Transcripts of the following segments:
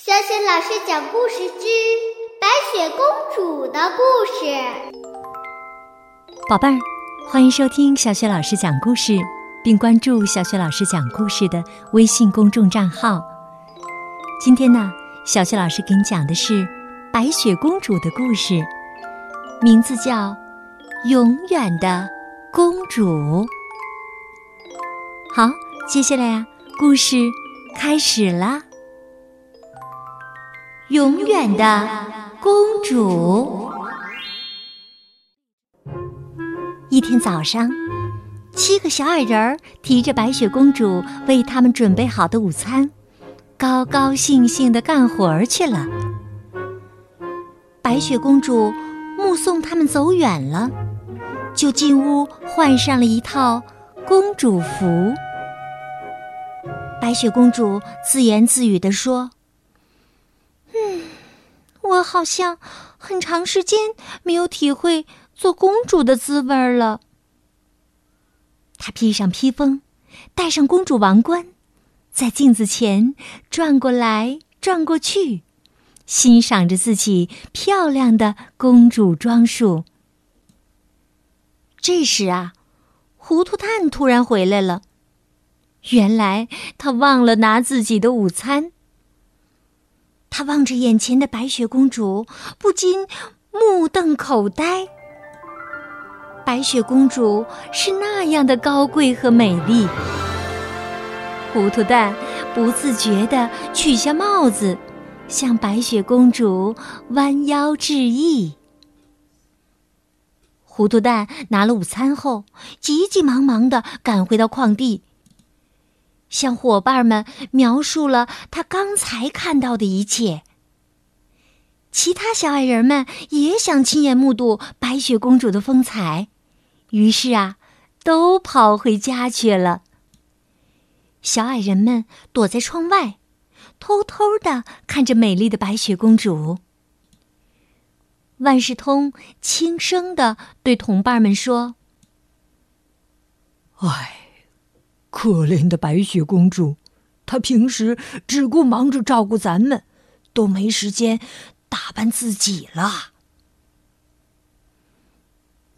小雪老师讲故事之白雪公主的故事。宝贝儿，欢迎收听小雪老师讲故事，并关注小雪老师讲故事的微信公众账号。今天呢，小雪老师给你讲的是白雪公主的故事，名字叫《永远的公主》。好，接下来呀，故事开始啦。永远的公主。一天早上，七个小矮人提着白雪公主为他们准备好的午餐，高高兴兴的干活去了。白雪公主目送他们走远了，就进屋换上了一套公主服。白雪公主自言自语地说。我好像很长时间没有体会做公主的滋味了。她披上披风，戴上公主王冠，在镜子前转过来转过去，欣赏着自己漂亮的公主装束。这时啊，糊涂蛋突然回来了，原来他忘了拿自己的午餐。他望着眼前的白雪公主，不禁目瞪口呆。白雪公主是那样的高贵和美丽。糊涂蛋不自觉地取下帽子，向白雪公主弯腰致意。糊涂蛋拿了午餐后，急急忙忙地赶回到矿地。向伙伴们描述了他刚才看到的一切。其他小矮人们也想亲眼目睹白雪公主的风采，于是啊，都跑回家去了。小矮人们躲在窗外，偷偷的看着美丽的白雪公主。万事通轻声的对同伴们说：“唉。”可怜的白雪公主，她平时只顾忙着照顾咱们，都没时间打扮自己了。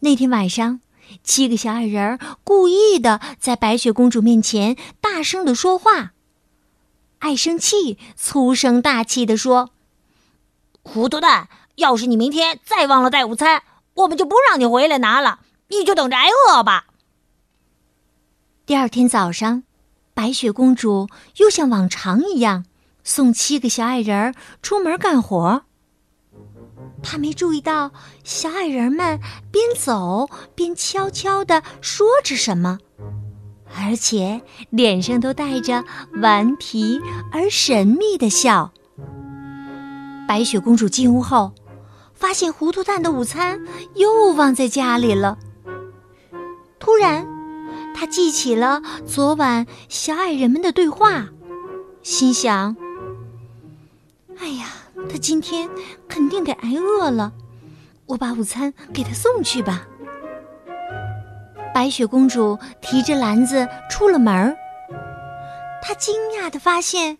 那天晚上，七个小矮人故意的在白雪公主面前大声的说话。爱生气，粗声大气的说：“糊涂蛋，要是你明天再忘了带午餐，我们就不让你回来拿了，你就等着挨饿吧。”第二天早上，白雪公主又像往常一样送七个小矮人儿出门干活。她没注意到小矮人们边走边悄悄地说着什么，而且脸上都带着顽皮而神秘的笑。白雪公主进屋后，发现糊涂蛋的午餐又忘在家里了。突然。他记起了昨晚小矮人们的对话，心想：“哎呀，他今天肯定得挨饿了，我把午餐给他送去吧。”白雪公主提着篮子出了门儿，她惊讶的发现，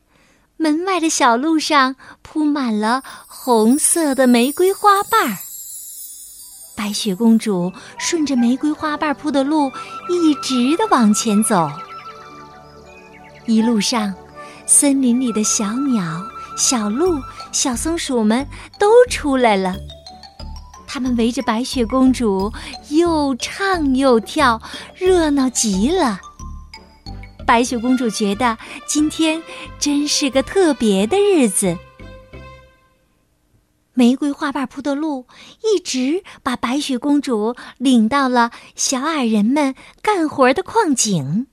门外的小路上铺满了红色的玫瑰花瓣儿。白雪公主顺着玫瑰花瓣铺的路，一直的往前走。一路上，森林里的小鸟、小鹿、小松鼠们都出来了，它们围着白雪公主又唱又跳，热闹极了。白雪公主觉得今天真是个特别的日子。玫瑰花瓣铺的路，一直把白雪公主领到了小矮人们干活的矿井。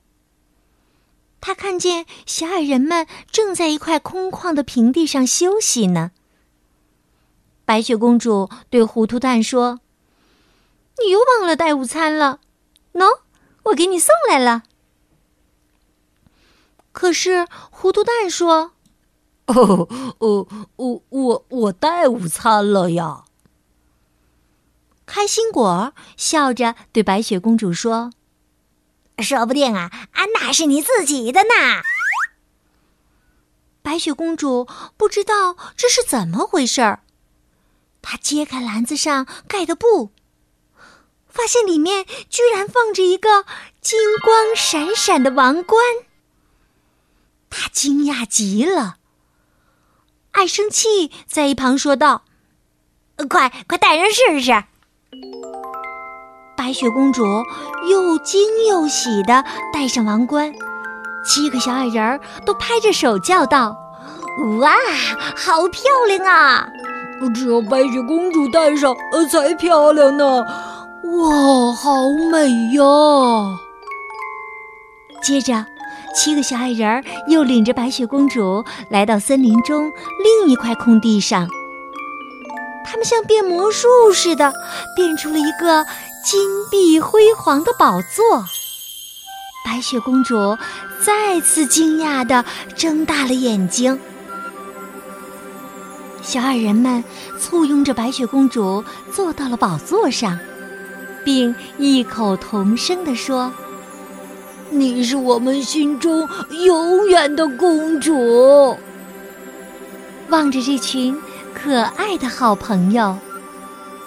她看见小矮人们正在一块空旷的平地上休息呢。白雪公主对糊涂蛋说：“你又忘了带午餐了，喏，我给你送来了。”可是糊涂蛋说。哦哦，我我我带午餐了呀！开心果笑着对白雪公主说：“说不定啊，啊，那是你自己的呢。”白雪公主不知道这是怎么回事儿。她揭开篮子上盖的布，发现里面居然放着一个金光闪闪的王冠。她惊讶极了。爱生气在一旁说道：“快快戴上试试！”白雪公主又惊又喜的戴上王冠，七个小矮人儿都拍着手叫道：“哇，好漂亮啊！只有白雪公主戴上才漂亮呢！哇，好美呀！”接着。七个小矮人又领着白雪公主来到森林中另一块空地上。他们像变魔术似的，变出了一个金碧辉煌的宝座。白雪公主再次惊讶的睁大了眼睛。小矮人们簇拥着白雪公主坐到了宝座上，并异口同声地说。你是我们心中永远的公主。望着这群可爱的好朋友，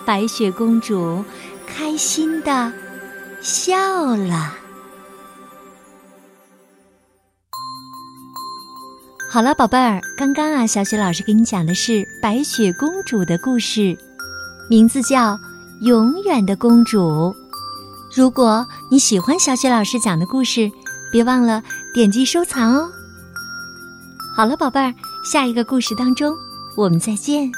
白雪公主开心的笑了。好了，宝贝儿，刚刚啊，小雪老师给你讲的是白雪公主的故事，名字叫《永远的公主》。如果你喜欢小雪老师讲的故事，别忘了点击收藏哦。好了，宝贝儿，下一个故事当中，我们再见。